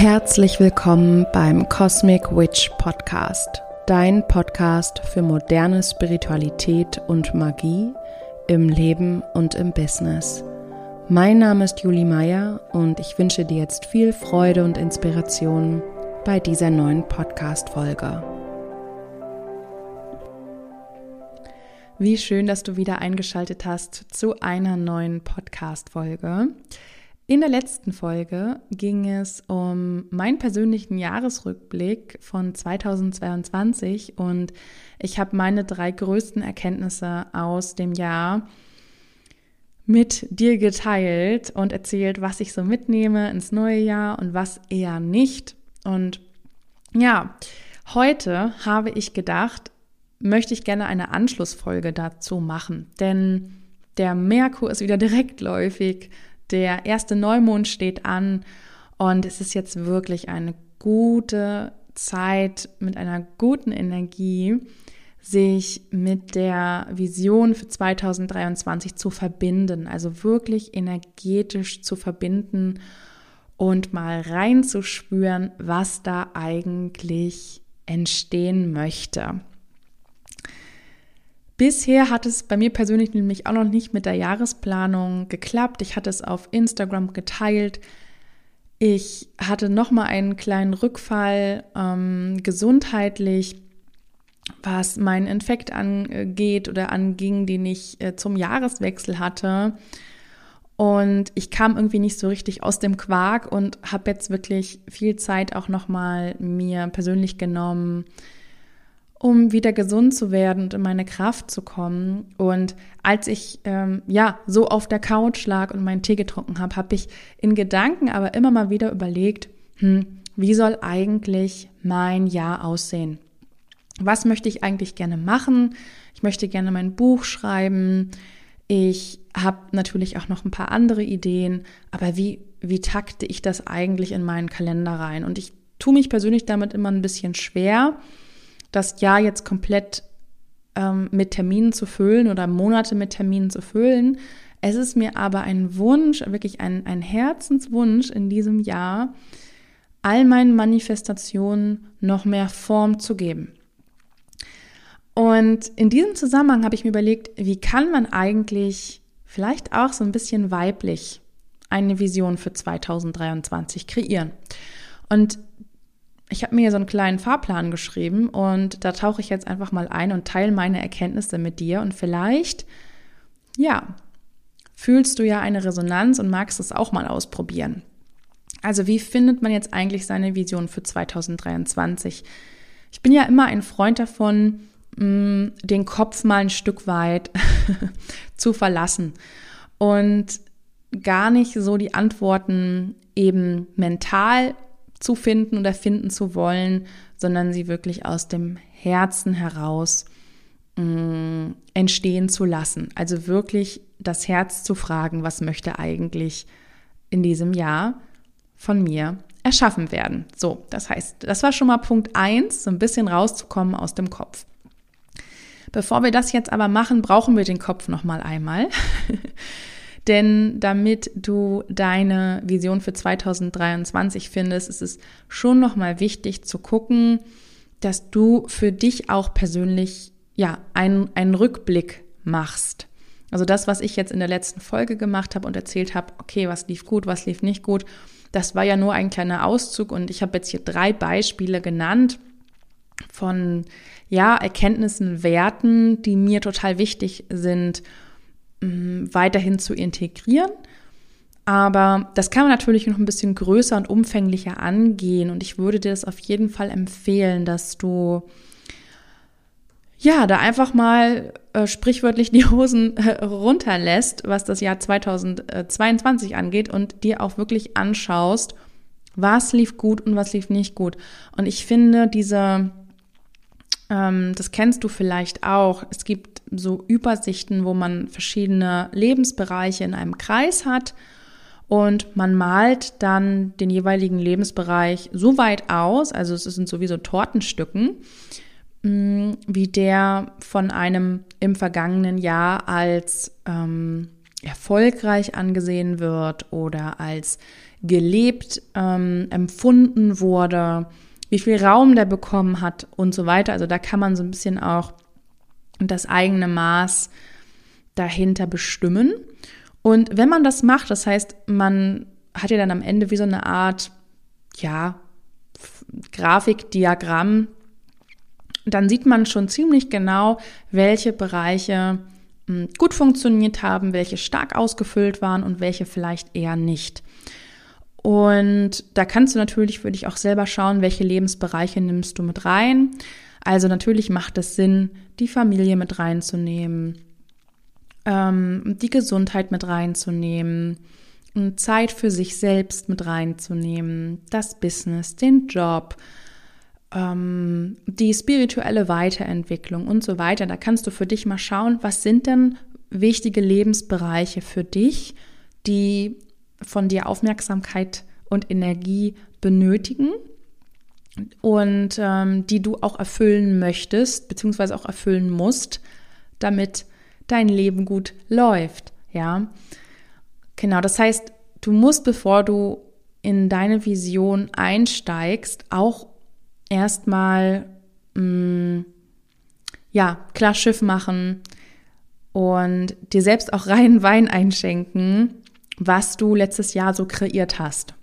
Herzlich willkommen beim Cosmic Witch Podcast, dein Podcast für moderne Spiritualität und Magie im Leben und im Business. Mein Name ist Julie Meyer und ich wünsche dir jetzt viel Freude und Inspiration bei dieser neuen Podcast-Folge. Wie schön, dass du wieder eingeschaltet hast zu einer neuen Podcast-Folge. In der letzten Folge ging es um meinen persönlichen Jahresrückblick von 2022 und ich habe meine drei größten Erkenntnisse aus dem Jahr mit dir geteilt und erzählt, was ich so mitnehme ins neue Jahr und was eher nicht. Und ja, heute habe ich gedacht, möchte ich gerne eine Anschlussfolge dazu machen, denn der Merkur ist wieder direktläufig der erste Neumond steht an und es ist jetzt wirklich eine gute Zeit mit einer guten Energie, sich mit der Vision für 2023 zu verbinden, also wirklich energetisch zu verbinden und mal reinzuspüren, was da eigentlich entstehen möchte. Bisher hat es bei mir persönlich nämlich auch noch nicht mit der Jahresplanung geklappt. Ich hatte es auf Instagram geteilt. Ich hatte noch mal einen kleinen Rückfall ähm, gesundheitlich, was meinen Infekt angeht oder anging, den ich äh, zum Jahreswechsel hatte. Und ich kam irgendwie nicht so richtig aus dem Quark und habe jetzt wirklich viel Zeit auch noch mal mir persönlich genommen, um wieder gesund zu werden und in meine Kraft zu kommen. Und als ich ähm, ja so auf der Couch lag und meinen Tee getrunken habe, habe ich in Gedanken aber immer mal wieder überlegt, hm, wie soll eigentlich mein Jahr aussehen? Was möchte ich eigentlich gerne machen? Ich möchte gerne mein Buch schreiben. Ich habe natürlich auch noch ein paar andere Ideen, aber wie, wie takte ich das eigentlich in meinen Kalender rein? Und ich tue mich persönlich damit immer ein bisschen schwer, das Jahr jetzt komplett ähm, mit Terminen zu füllen oder Monate mit Terminen zu füllen. Es ist mir aber ein Wunsch, wirklich ein, ein Herzenswunsch in diesem Jahr, all meinen Manifestationen noch mehr Form zu geben. Und in diesem Zusammenhang habe ich mir überlegt, wie kann man eigentlich vielleicht auch so ein bisschen weiblich eine Vision für 2023 kreieren? Und ich habe mir so einen kleinen Fahrplan geschrieben und da tauche ich jetzt einfach mal ein und teile meine Erkenntnisse mit dir und vielleicht, ja, fühlst du ja eine Resonanz und magst es auch mal ausprobieren. Also wie findet man jetzt eigentlich seine Vision für 2023? Ich bin ja immer ein Freund davon, mm, den Kopf mal ein Stück weit zu verlassen und gar nicht so die Antworten eben mental zu finden oder finden zu wollen, sondern sie wirklich aus dem Herzen heraus mh, mm, entstehen zu lassen. Also wirklich das Herz zu fragen, was möchte eigentlich in diesem Jahr von mir erschaffen werden. So, das heißt, das war schon mal Punkt eins, so ein bisschen rauszukommen aus dem Kopf. Bevor wir das jetzt aber machen, brauchen wir den Kopf noch mal einmal. Denn damit du deine Vision für 2023 findest, ist es schon nochmal wichtig zu gucken, dass du für dich auch persönlich ja einen, einen Rückblick machst. Also das, was ich jetzt in der letzten Folge gemacht habe und erzählt habe, okay, was lief gut, was lief nicht gut, das war ja nur ein kleiner Auszug und ich habe jetzt hier drei Beispiele genannt von ja, Erkenntnissen, Werten, die mir total wichtig sind weiterhin zu integrieren. Aber das kann man natürlich noch ein bisschen größer und umfänglicher angehen. Und ich würde dir das auf jeden Fall empfehlen, dass du ja, da einfach mal äh, sprichwörtlich die Hosen äh, runterlässt, was das Jahr 2022 angeht und dir auch wirklich anschaust, was lief gut und was lief nicht gut. Und ich finde diese, ähm, das kennst du vielleicht auch, es gibt so Übersichten, wo man verschiedene Lebensbereiche in einem Kreis hat und man malt dann den jeweiligen Lebensbereich so weit aus, also es sind sowieso Tortenstücken, mm, wie der von einem im vergangenen Jahr als ähm, erfolgreich angesehen wird oder als gelebt ähm, empfunden wurde, wie viel Raum der bekommen hat und so weiter. Also da kann man so ein bisschen auch das eigene Maß dahinter bestimmen. Und wenn man das macht, das heißt, man hat ja dann am Ende wie so eine Art, ja, Grafikdiagramm, dann sieht man schon ziemlich genau, welche Bereiche hm, gut funktioniert haben, welche stark ausgefüllt waren und welche vielleicht eher nicht. Und da kannst du natürlich für dich auch selber schauen, welche Lebensbereiche nimmst du mit rein. Also natürlich macht es Sinn, die Familie mit reinzunehmen, ähm, die Gesundheit mit reinzunehmen, Zeit für sich selbst mit reinzunehmen, das Business, den Job, ähm, die spirituelle Weiterentwicklung und so weiter. Da kannst du für dich mal schauen, was sind denn wichtige Lebensbereiche für dich, die von dir Aufmerksamkeit und Energie benötigen und ähm, die du auch erfüllen möchtest, beziehungsweise auch erfüllen musst, damit dein Leben gut läuft. Ja, genau. Das heißt, du musst, bevor du in deine Vision einsteigst, auch erstmal mm, ja klar Schiff machen und dir selbst auch reinen Wein einschenken was du letztes Jahr so kreiert hast.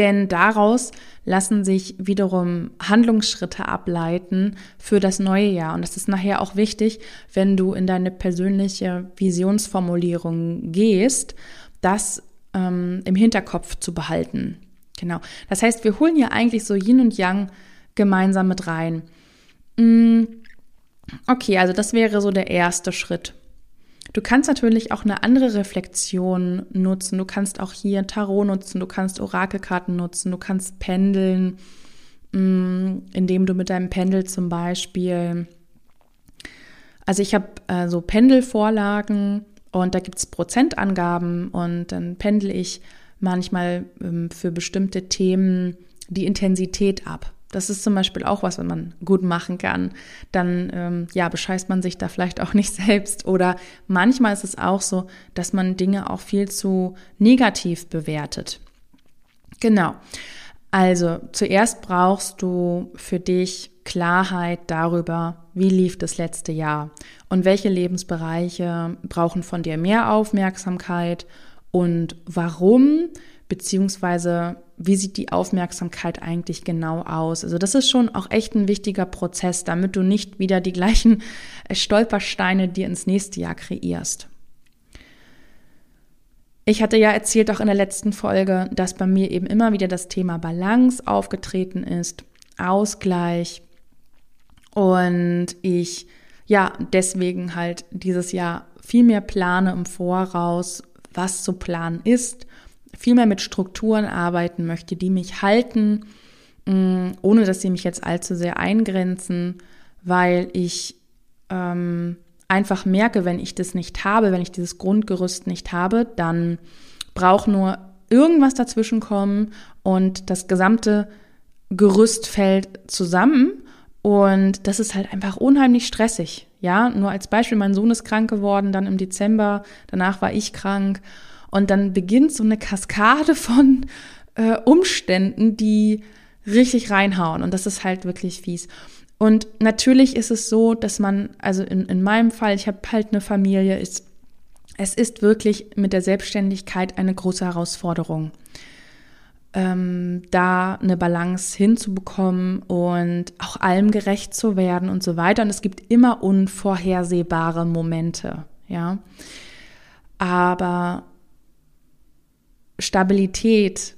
Denn daraus lassen sich wiederum Handlungsschritte ableiten für das neue Jahr. Und das ist nachher auch wichtig, wenn du in deine persönliche Visionsformulierung gehst, das ähm, im Hinterkopf zu behalten. Genau. Das heißt, wir holen hier eigentlich so Yin und Yang gemeinsam mit rein. Mm, okay, also das wäre so der erste Schritt. Du kannst natürlich auch eine andere Reflexion nutzen. Du kannst auch hier Tarot nutzen, du kannst Orakelkarten nutzen, du kannst pendeln, mm, indem du mit deinem Pendel zum Beispiel. Also ich habe äh, so Pendelvorlagen und da gibt es Prozentangaben und dann pendel ich manchmal ähm, für bestimmte Themen die Intensität ab. Das ist zum Beispiel auch was, wenn man gut machen kann. Dann ähm, ja, bescheißt man sich da vielleicht auch nicht selbst. Oder manchmal ist es auch so, dass man Dinge auch viel zu negativ bewertet. Genau. Also zuerst brauchst du für dich Klarheit darüber, wie lief das letzte Jahr und welche Lebensbereiche brauchen von dir mehr Aufmerksamkeit und warum, beziehungsweise wie sieht die Aufmerksamkeit eigentlich genau aus? Also das ist schon auch echt ein wichtiger Prozess, damit du nicht wieder die gleichen äh, Stolpersteine dir ins nächste Jahr kreierst. Ich hatte ja erzählt auch in der letzten Folge, dass bei mir eben immer wieder das Thema Balance aufgetreten ist, Ausgleich und ich ja deswegen halt dieses Jahr viel mehr plane im Voraus, was zu planen ist viel mehr mit Strukturen arbeiten möchte, die mich halten, mm, ohne dass sie mich jetzt allzu sehr eingrenzen, weil ich ähm, einfach merke, wenn ich das nicht habe, wenn ich dieses Grundgerüst nicht habe, dann braucht nur irgendwas dazwischen kommen und das gesamte Gerüst fällt zusammen und das ist halt einfach unheimlich stressig. Ja, nur als Beispiel, mein Sohn ist krank geworden, dann im Dezember, danach war ich krank und dann beginnt so eine Kaskade von äh, Umständen, die richtig reinhauen. Und das ist halt wirklich fies. Und natürlich ist es so, dass man, also in, in meinem Fall, ich habe halt eine Familie, ist, es ist wirklich mit der Selbstständigkeit eine große Herausforderung. Ähm, da eine Balance hinzubekommen und auch allem gerecht zu werden und so weiter. Und es gibt immer unvorhersehbare Momente, ja. Aber Stabilität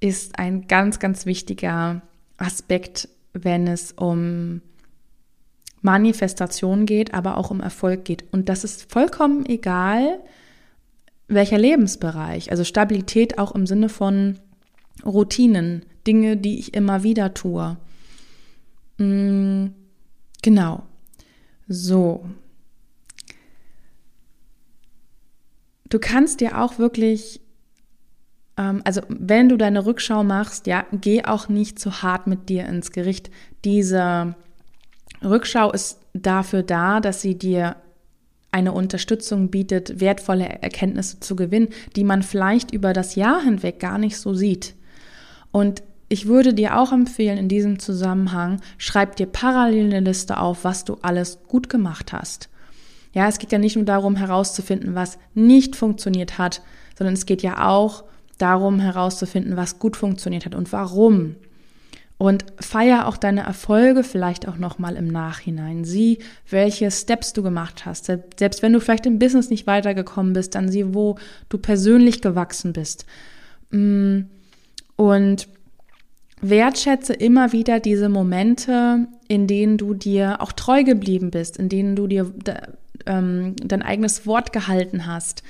ist ein ganz, ganz wichtiger Aspekt, wenn es um Manifestation geht, aber auch um Erfolg geht. Und das ist vollkommen egal, welcher Lebensbereich. Also Stabilität auch im Sinne von Routinen, Dinge, die ich immer wieder tue. Mm, genau. So. Du kannst dir auch wirklich also wenn du deine Rückschau machst, ja, geh auch nicht zu hart mit dir ins Gericht. Diese Rückschau ist dafür da, dass sie dir eine Unterstützung bietet, wertvolle Erkenntnisse zu gewinnen, die man vielleicht über das Jahr hinweg gar nicht so sieht. Und ich würde dir auch empfehlen, in diesem Zusammenhang, schreib dir parallel eine Liste auf, was du alles gut gemacht hast. Ja, es geht ja nicht nur darum herauszufinden, was nicht funktioniert hat, sondern es geht ja auch darum herauszufinden, was gut funktioniert hat und warum. Und feier auch deine Erfolge vielleicht auch nochmal im Nachhinein. Sieh, welche Steps du gemacht hast. Selbst wenn du vielleicht im Business nicht weitergekommen bist, dann sieh, wo du persönlich gewachsen bist. Mm, und wertschätze immer wieder diese Momente, in denen du dir auch treu geblieben bist, in denen du dir ähm, dein eigenes Wort gehalten hast.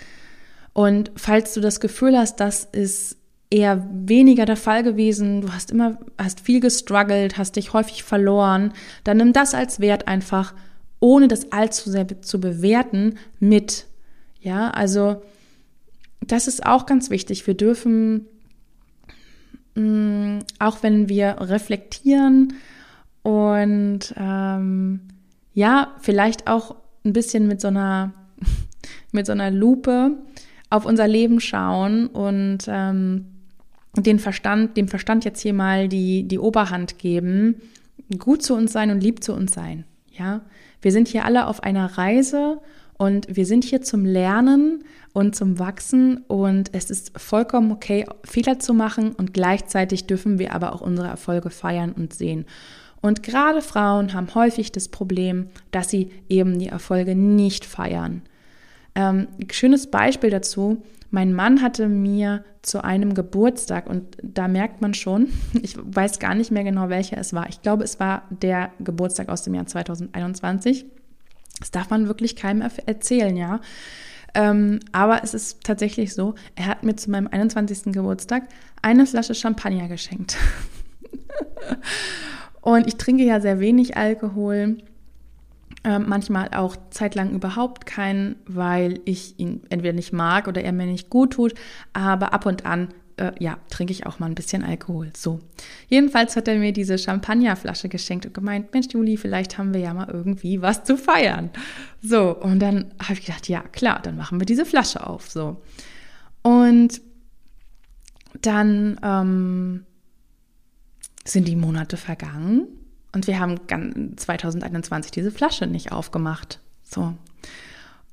Und falls du das Gefühl hast, das ist eher weniger der Fall gewesen, du hast immer, hast viel gestruggelt, hast dich häufig verloren, dann nimm das als Wert einfach, ohne das allzu sehr zu bewerten, mit. Ja, also das ist auch ganz wichtig. Wir dürfen, mh, mm, auch wenn wir reflektieren und ähm, ja, vielleicht auch ein bisschen mit so einer, mit so einer Lupe auf unser Leben schauen und ähm, den Verstand, dem Verstand jetzt hier mal die, die Oberhand geben, gut zu uns sein und lieb zu uns sein. Ja, wir sind hier alle auf einer Reise und wir sind hier zum Lernen und zum Wachsen und es ist vollkommen okay, Fehler zu machen und gleichzeitig dürfen wir aber auch unsere Erfolge feiern und sehen. Und gerade Frauen haben häufig das Problem, dass sie eben die Erfolge nicht feiern. Ähm, schönes Beispiel dazu mein Mann hatte mir zu einem Geburtstag, und da merkt man schon, ich weiß gar nicht mehr genau, welcher es war. Ich glaube, es war der Geburtstag aus dem Jahr 2021. Das darf man wirklich keinem erzählen, ja. Ähm, aber es ist tatsächlich so, er hat mir zu meinem 21. Geburtstag eine Flasche Champagner geschenkt. und ich trinke ja sehr wenig Alkohol. Äh, manchmal auch zeitlang überhaupt keinen, weil ich ihn entweder nicht mag oder er mir nicht gut tut. Aber ab und an, äh, ja, trinke ich auch mal ein bisschen Alkohol. So. Jedenfalls hat er mir diese Champagnerflasche geschenkt und gemeint, Mensch, Juli, vielleicht haben wir ja mal irgendwie was zu feiern. So. Und dann habe ich gedacht, ja, klar, dann machen wir diese Flasche auf. So. Und dann ähm, sind die Monate vergangen und wir haben 2021 diese Flasche nicht aufgemacht. So.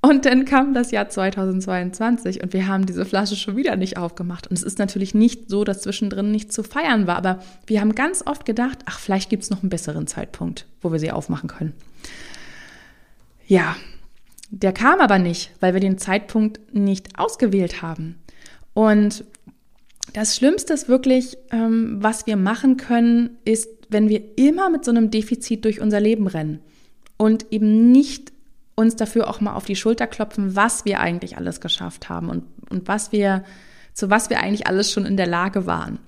Und dann kam das Jahr 2022 und wir haben diese Flasche schon wieder nicht aufgemacht. Und es ist natürlich nicht so, dass zwischendrin nicht zu feiern war, aber wir haben ganz oft gedacht, ach, vielleicht gibt es noch einen besseren Zeitpunkt, wo wir sie aufmachen können. Ja, der kam aber nicht, weil wir den Zeitpunkt nicht ausgewählt haben. Und das Schlimmste ist wirklich, ähm, was wir machen können, ist wenn wir immer mit so einem Defizit durch unser Leben rennen und eben nicht uns dafür auch mal auf die Schulter klopfen, was wir eigentlich alles geschafft haben und, und was wir, zu was wir eigentlich alles schon in der Lage waren.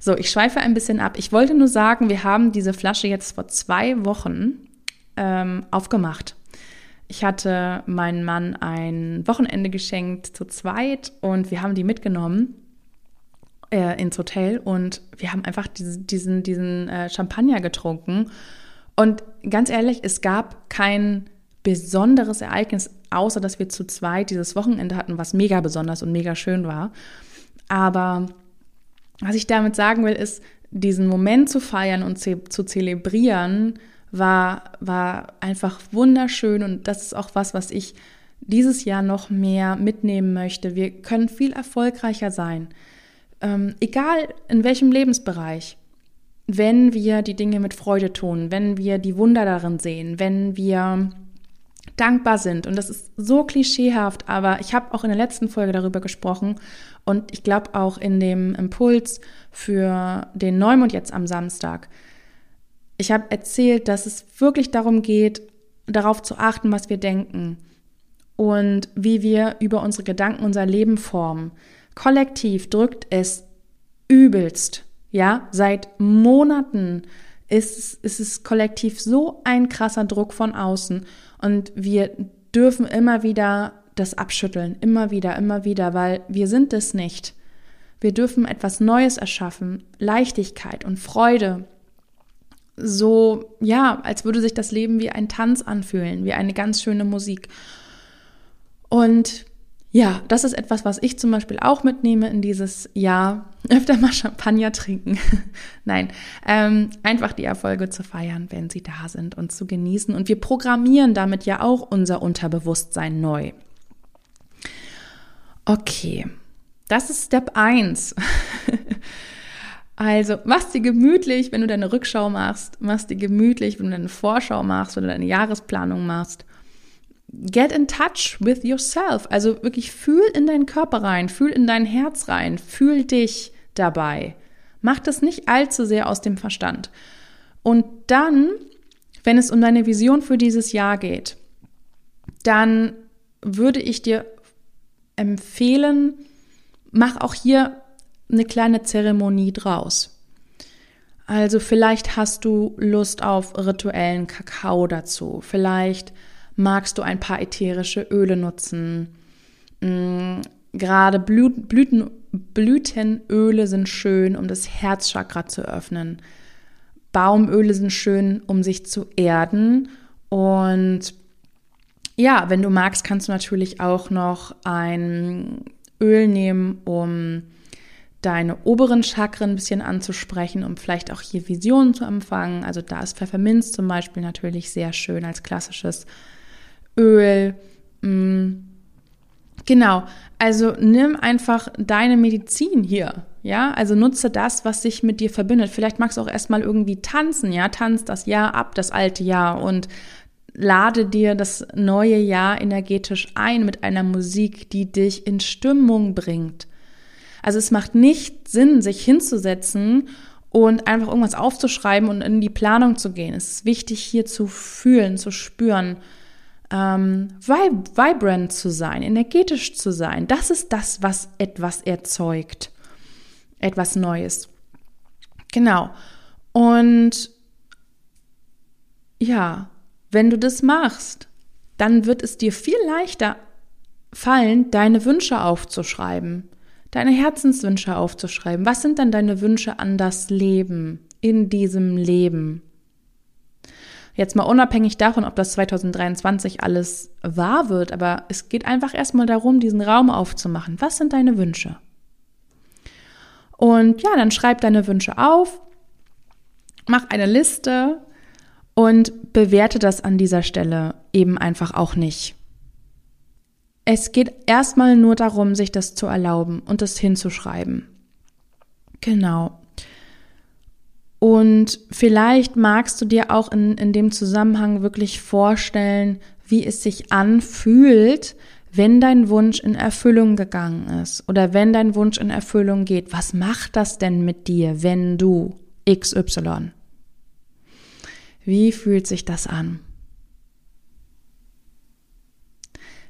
So, ich schweife ein bisschen ab. Ich wollte nur sagen, wir haben diese Flasche jetzt vor zwei Wochen ähm, aufgemacht. Ich hatte meinem Mann ein Wochenende geschenkt zu zweit und wir haben die mitgenommen äh, ins Hotel und wir haben einfach diesen, diesen, diesen äh, Champagner getrunken. Und ganz ehrlich, es gab kein besonderes Ereignis, außer dass wir zu zweit dieses Wochenende hatten, was mega besonders und mega schön war. Aber was ich damit sagen will, ist, diesen Moment zu feiern und ze zu zelebrieren, war, war einfach wunderschön und das ist auch was, was ich dieses Jahr noch mehr mitnehmen möchte. Wir können viel erfolgreicher sein ähm, egal in welchem Lebensbereich, wenn wir die Dinge mit Freude tun, wenn wir die Wunder darin sehen, wenn wir dankbar sind. Und das ist so klischeehaft, aber ich habe auch in der letzten Folge darüber gesprochen und ich glaube auch in dem Impuls für den Neumond jetzt am Samstag. Ich habe erzählt, dass es wirklich darum geht, darauf zu achten, was wir denken und wie wir über unsere Gedanken unser Leben formen. Kollektiv drückt es übelst. Ja, seit Monaten ist es, ist es kollektiv so ein krasser Druck von außen und wir dürfen immer wieder das abschütteln, immer wieder, immer wieder, weil wir sind es nicht. Wir dürfen etwas Neues erschaffen, Leichtigkeit und Freude. So, ja, als würde sich das Leben wie ein Tanz anfühlen, wie eine ganz schöne Musik. Und ja, das ist etwas, was ich zum Beispiel auch mitnehme in dieses Jahr. Öfter mal Champagner trinken. Nein, ähm, einfach die Erfolge zu feiern, wenn sie da sind und zu genießen. Und wir programmieren damit ja auch unser Unterbewusstsein neu. Okay, das ist Step 1. Also machst dir gemütlich, wenn du deine Rückschau machst, machst dir gemütlich, wenn du deine Vorschau machst oder deine Jahresplanung machst. Get in touch with yourself. Also wirklich fühl in deinen Körper rein, fühl in dein Herz rein, fühl dich dabei. Mach das nicht allzu sehr aus dem Verstand. Und dann, wenn es um deine Vision für dieses Jahr geht, dann würde ich dir empfehlen, mach auch hier eine kleine Zeremonie draus. Also vielleicht hast du Lust auf rituellen Kakao dazu. Vielleicht magst du ein paar ätherische Öle nutzen. Mm, gerade Blüten, Blütenöle sind schön, um das Herzchakra zu öffnen. Baumöle sind schön, um sich zu erden. Und ja, wenn du magst, kannst du natürlich auch noch ein Öl nehmen, um deine oberen Chakren ein bisschen anzusprechen, um vielleicht auch hier Visionen zu empfangen. Also da ist Pfefferminz zum Beispiel natürlich sehr schön als klassisches Öl. Mm. Genau, also nimm einfach deine Medizin hier, ja, also nutze das, was sich mit dir verbindet. Vielleicht magst du auch erstmal irgendwie tanzen, ja, tanz das Jahr ab, das alte Jahr und lade dir das neue Jahr energetisch ein mit einer Musik, die dich in Stimmung bringt. Also es macht nicht Sinn, sich hinzusetzen und einfach irgendwas aufzuschreiben und in die Planung zu gehen. Es ist wichtig, hier zu fühlen, zu spüren, ähm, vib vibrant zu sein, energetisch zu sein. Das ist das, was etwas erzeugt. Etwas Neues. Genau. Und ja, wenn du das machst, dann wird es dir viel leichter fallen, deine Wünsche aufzuschreiben deine Herzenswünsche aufzuschreiben. Was sind dann deine Wünsche an das Leben, in diesem Leben? Jetzt mal unabhängig davon, ob das 2023 alles wahr wird, aber es geht einfach erstmal darum, diesen Raum aufzumachen. Was sind deine Wünsche? Und ja, dann schreib deine Wünsche auf, mach eine Liste und bewerte das an dieser Stelle eben einfach auch nicht. Es geht erstmal nur darum, sich das zu erlauben und das hinzuschreiben. Genau. Und vielleicht magst du dir auch in, in dem Zusammenhang wirklich vorstellen, wie es sich anfühlt, wenn dein Wunsch in Erfüllung gegangen ist oder wenn dein Wunsch in Erfüllung geht. Was macht das denn mit dir, wenn du XY? Wie fühlt sich das an?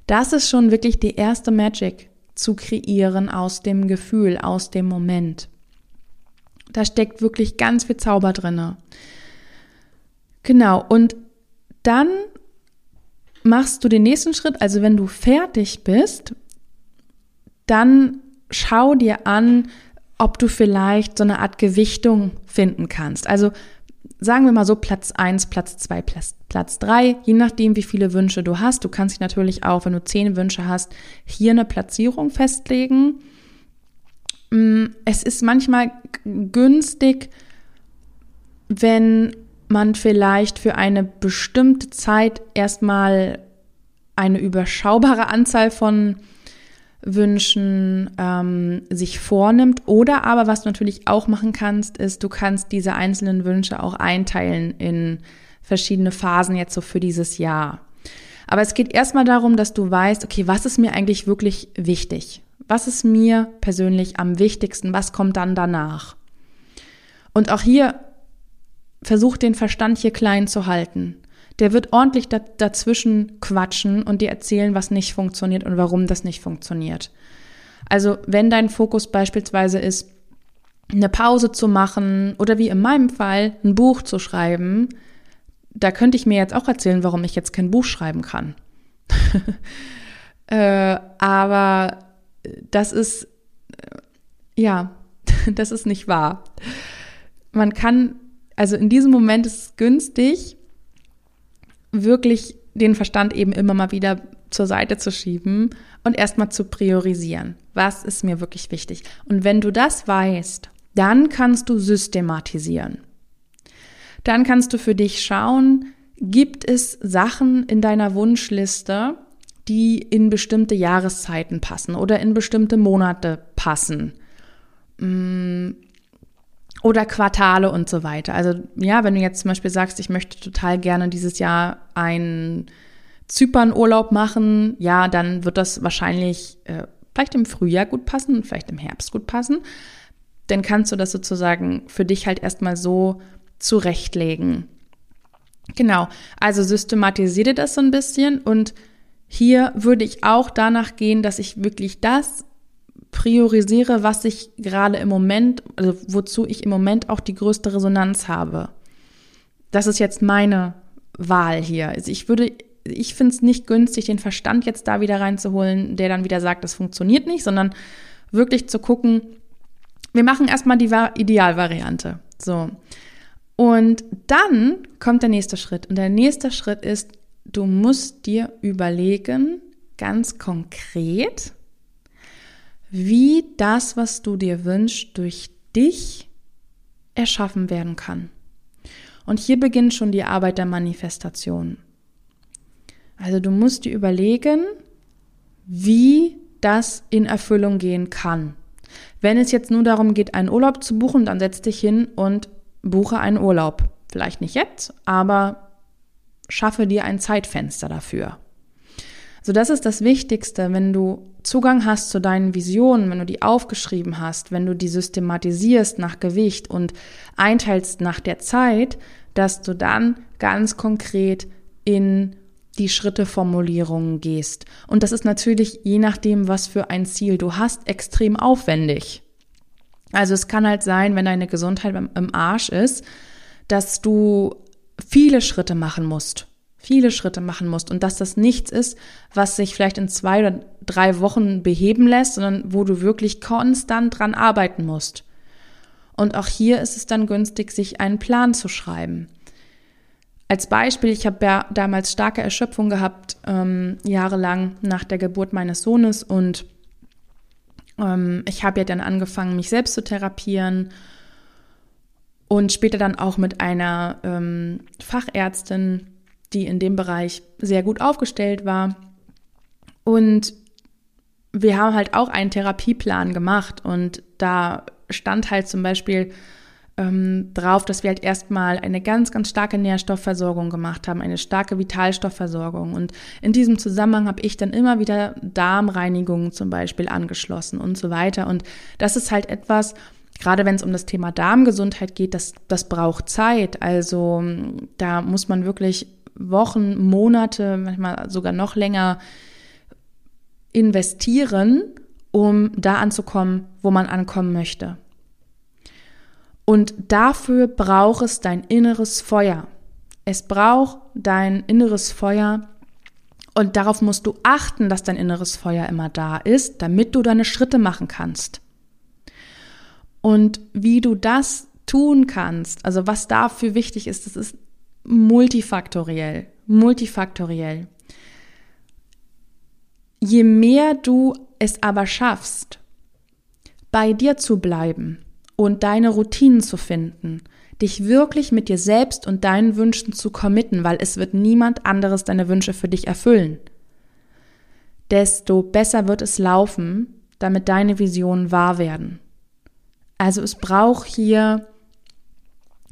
Das ist schon wirklich die erste Magic zu kreieren aus dem Gefühl, aus dem Moment. Da steckt wirklich ganz viel Zauber drinne. Genau, und dann machst du den nächsten Schritt, also wenn du fertig bist, dann schau dir an, ob du vielleicht so eine Art Gewichtung finden kannst. Also sagen wir mal so Platz 1, Platz 2, Platz, Platz 3, je nachdem, wie viele Wünsche du hast. Du kannst dich natürlich auch, wenn du 10 Wünsche hast, hier eine Platzierung festlegen. Mm, es ist manchmal günstig, wenn man vielleicht für eine bestimmte Zeit erstmal eine überschaubare Anzahl von Wünschen ähm, sich vornimmt. Oder aber, was du natürlich auch machen kannst, ist, du kannst diese einzelnen Wünsche auch einteilen in verschiedene Phasen jetzt so für dieses Jahr. Aber es geht erstmal darum, dass du weißt, okay, was ist mir eigentlich wirklich wichtig? Was ist mir persönlich am wichtigsten? Was kommt dann danach? Und auch hier versuch den Verstand hier klein zu halten der wird ordentlich da, dazwischen quatschen und dir erzählen, was nicht funktioniert und warum das nicht funktioniert. Also wenn dein Fokus beispielsweise ist, eine Pause zu machen oder wie in meinem Fall ein Buch zu schreiben, da könnte ich mir jetzt auch erzählen, warum ich jetzt kein Buch schreiben kann. äh, aber das ist, äh, ja, das ist nicht wahr. Man kann, also in diesem Moment ist es günstig, wirklich den Verstand eben immer mal wieder zur Seite zu schieben und erstmal zu priorisieren. Was ist mir wirklich wichtig? Und wenn du das weißt, dann kannst du systematisieren. Dann kannst du für dich schauen, gibt es Sachen in deiner Wunschliste, die in bestimmte Jahreszeiten passen oder in bestimmte Monate passen. Mm, oder Quartale und so weiter. Also ja, wenn du jetzt zum Beispiel sagst, ich möchte total gerne dieses Jahr einen Zypernurlaub machen, ja, dann wird das wahrscheinlich äh, vielleicht im Frühjahr gut passen, vielleicht im Herbst gut passen. Dann kannst du das sozusagen für dich halt erstmal so zurechtlegen. Genau, also systematisiere das so ein bisschen und hier würde ich auch danach gehen, dass ich wirklich das priorisiere, was ich gerade im Moment, also wozu ich im Moment auch die größte Resonanz habe. Das ist jetzt meine Wahl hier. Also ich würde, ich finde es nicht günstig, den Verstand jetzt da wieder reinzuholen, der dann wieder sagt, das funktioniert nicht, sondern wirklich zu gucken, wir machen erstmal die Idealvariante. So. Und dann kommt der nächste Schritt. Und der nächste Schritt ist, du musst dir überlegen, ganz konkret, wie das, was du dir wünschst, durch dich erschaffen werden kann. Und hier beginnt schon die Arbeit der Manifestation. Also du musst dir überlegen, wie das in Erfüllung gehen kann. Wenn es jetzt nur darum geht, einen Urlaub zu buchen, dann setz dich hin und buche einen Urlaub. Vielleicht nicht jetzt, aber schaffe dir ein Zeitfenster dafür. So, das ist das Wichtigste, wenn du Zugang hast zu deinen Visionen, wenn du die aufgeschrieben hast, wenn du die systematisierst nach Gewicht und einteilst nach der Zeit, dass du dann ganz konkret in die Schritteformulierungen gehst. Und das ist natürlich je nachdem, was für ein Ziel du hast, extrem aufwendig. Also es kann halt sein, wenn deine Gesundheit im Arsch ist, dass du viele Schritte machen musst viele Schritte machen musst und dass das nichts ist, was sich vielleicht in zwei oder drei Wochen beheben lässt, sondern wo du wirklich konstant dran arbeiten musst. Und auch hier ist es dann günstig, sich einen Plan zu schreiben. Als Beispiel, ich habe ja damals starke Erschöpfung gehabt, ähm, jahrelang nach der Geburt meines Sohnes und ähm, ich habe ja dann angefangen, mich selbst zu therapieren und später dann auch mit einer ähm, Fachärztin die in dem Bereich sehr gut aufgestellt war. Und wir haben halt auch einen Therapieplan gemacht und da stand halt zum Beispiel ähm, drauf, dass wir halt erstmal eine ganz, ganz starke Nährstoffversorgung gemacht haben, eine starke Vitalstoffversorgung. Und in diesem Zusammenhang habe ich dann immer wieder Darmreinigungen zum Beispiel angeschlossen und so weiter. Und das ist halt etwas, gerade wenn es um das Thema Darmgesundheit geht, das, das braucht Zeit. Also da muss man wirklich Wochen, Monate, manchmal sogar noch länger investieren, um da anzukommen, wo man ankommen möchte. Und dafür braucht es dein inneres Feuer. Es braucht dein inneres Feuer und darauf musst du achten, dass dein inneres Feuer immer da ist, damit du deine Schritte machen kannst. Und wie du das tun kannst, also was dafür wichtig ist, das ist multifaktoriell, multifaktoriell. Je mehr du es aber schaffst, bei dir zu bleiben und deine Routinen zu finden, dich wirklich mit dir selbst und deinen Wünschen zu committen, weil es wird niemand anderes deine Wünsche für dich erfüllen, desto besser wird es laufen, damit deine Visionen wahr werden. Also es braucht hier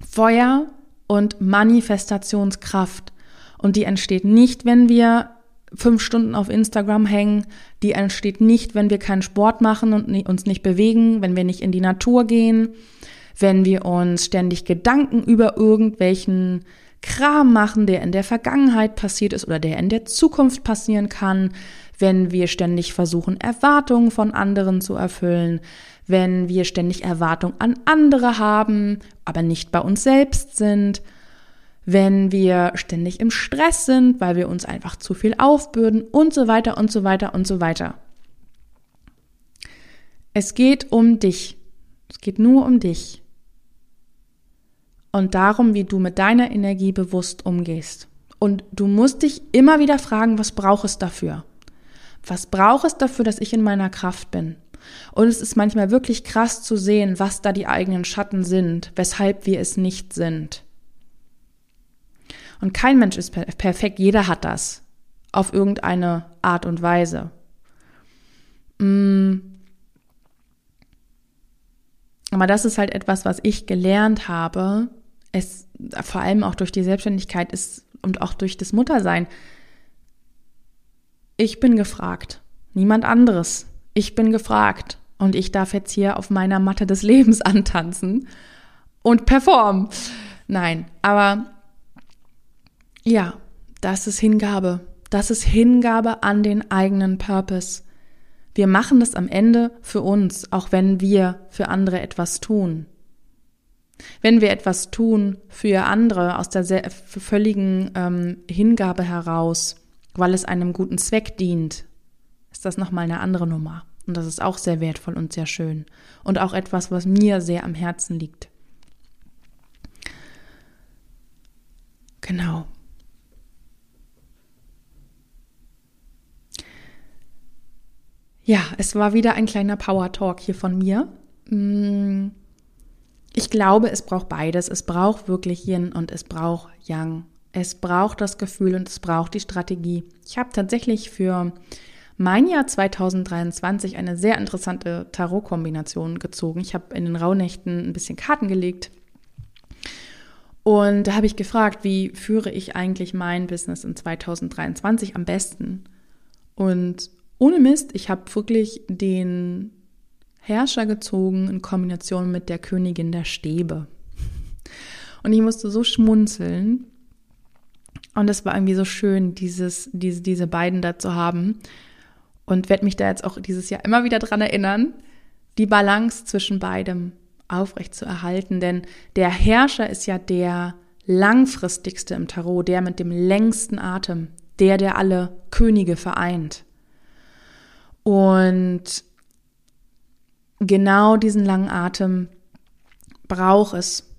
Feuer, und Manifestationskraft. Und die entsteht nicht, wenn wir fünf Stunden auf Instagram hängen. Die entsteht nicht, wenn wir keinen Sport machen und uns nicht bewegen, wenn wir nicht in die Natur gehen, wenn wir uns ständig Gedanken über irgendwelchen Kram machen, der in der Vergangenheit passiert ist oder der in der Zukunft passieren kann, wenn wir ständig versuchen, Erwartungen von anderen zu erfüllen, wenn wir ständig Erwartungen an andere haben, aber nicht bei uns selbst sind, wenn wir ständig im Stress sind, weil wir uns einfach zu viel aufbürden und so weiter und so weiter und so weiter. Es geht um dich. Es geht nur um dich. Und darum, wie du mit deiner Energie bewusst umgehst. Und du musst dich immer wieder fragen, was braucht es dafür? Was braucht es dafür, dass ich in meiner Kraft bin? Und es ist manchmal wirklich krass zu sehen, was da die eigenen Schatten sind, weshalb wir es nicht sind. Und kein Mensch ist perfekt, jeder hat das auf irgendeine Art und Weise. Mm. Aber das ist halt etwas, was ich gelernt habe. Es vor allem auch durch die Selbstständigkeit ist und auch durch das Muttersein. Ich bin gefragt, niemand anderes. Ich bin gefragt und ich darf jetzt hier auf meiner Matte des Lebens antanzen und performen. Nein, aber ja, das ist Hingabe. Das ist Hingabe an den eigenen Purpose. Wir machen das am Ende für uns, auch wenn wir für andere etwas tun. Wenn wir etwas tun für andere aus der völligen ähm, Hingabe heraus, weil es einem guten Zweck dient, ist das nochmal eine andere Nummer. Und das ist auch sehr wertvoll und sehr schön. Und auch etwas, was mir sehr am Herzen liegt. Genau. Ja, es war wieder ein kleiner Power Talk hier von mir. Mm, ich glaube, es braucht beides. Es braucht wirklich Yin und es braucht Yang. Es braucht das Gefühl und es braucht die Strategie. Ich habe tatsächlich für mein Jahr 2023 eine sehr interessante Tarot-Kombination gezogen. Ich habe in den Rauhnächten ein bisschen Karten gelegt. Und da habe ich gefragt, wie führe ich eigentlich mein Business in 2023 am besten? Und ohne Mist, ich habe wirklich den Herrscher gezogen in Kombination mit der Königin der Stäbe. Und ich musste so schmunzeln. Und es war irgendwie so schön, dieses, diese, diese beiden da zu haben. Und werde mich da jetzt auch dieses Jahr immer wieder dran erinnern, die Balance zwischen beidem aufrecht zu erhalten. Denn der Herrscher ist ja der langfristigste im Tarot, der mit dem längsten Atem, der, der alle Könige vereint. Und genau diesen langen Atem braucht es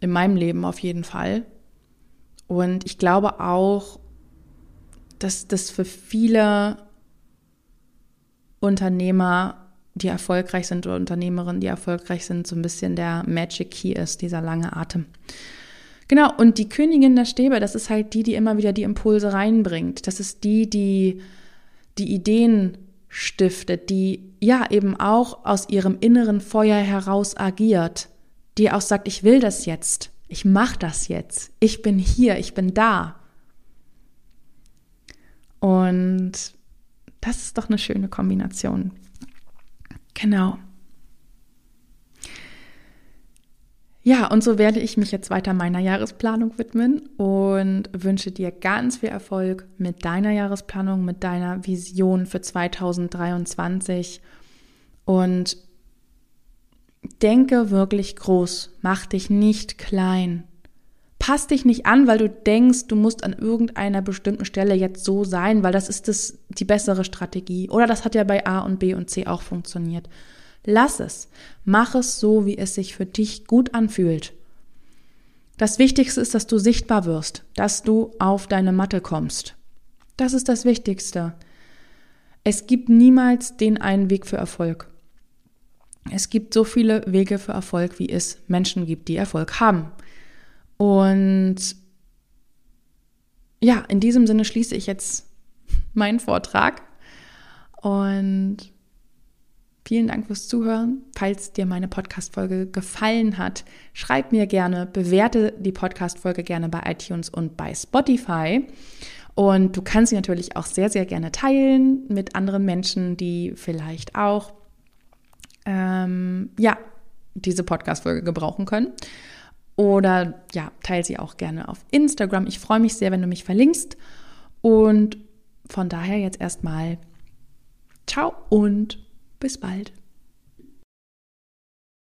in meinem Leben auf jeden Fall. Und ich glaube auch, dass das für viele Unternehmer, die erfolgreich sind oder Unternehmerinnen, die erfolgreich sind, so ein bisschen der Magic Key ist, dieser lange Atem. Genau, und die Königin der Stäbe, das ist halt die, die immer wieder die Impulse reinbringt. Das ist die, die die Ideen stiftet, die ja eben auch aus ihrem inneren Feuer heraus agiert, die auch sagt, ich will das jetzt, ich mache das jetzt, ich bin hier, ich bin da. Und das ist doch eine schöne Kombination. Genau. Ja, und so werde ich mich jetzt weiter meiner Jahresplanung widmen und wünsche dir ganz viel Erfolg mit deiner Jahresplanung, mit deiner Vision für 2023 und denke wirklich groß, mach dich nicht klein. Pass dich nicht an, weil du denkst, du musst an irgendeiner bestimmten Stelle jetzt so sein, weil das ist das, die bessere Strategie. Oder das hat ja bei A und B und C auch funktioniert. Lass es. Mach es so, wie es sich für dich gut anfühlt. Das Wichtigste ist, dass du sichtbar wirst, dass du auf deine Matte kommst. Das ist das Wichtigste. Es gibt niemals den einen Weg für Erfolg. Es gibt so viele Wege für Erfolg, wie es Menschen gibt, die Erfolg haben. Und ja, in diesem Sinne schließe ich jetzt meinen Vortrag und Vielen Dank fürs Zuhören. Falls dir meine Podcast-Folge gefallen hat, schreib mir gerne, bewerte die Podcast-Folge gerne bei iTunes und bei Spotify. Und du kannst sie natürlich auch sehr, sehr gerne teilen mit anderen Menschen, die vielleicht auch ähm, ja, diese Podcast-Folge gebrauchen können. Oder ja, teile sie auch gerne auf Instagram. Ich freue mich sehr, wenn du mich verlinkst. Und von daher jetzt erstmal ciao und bis bald.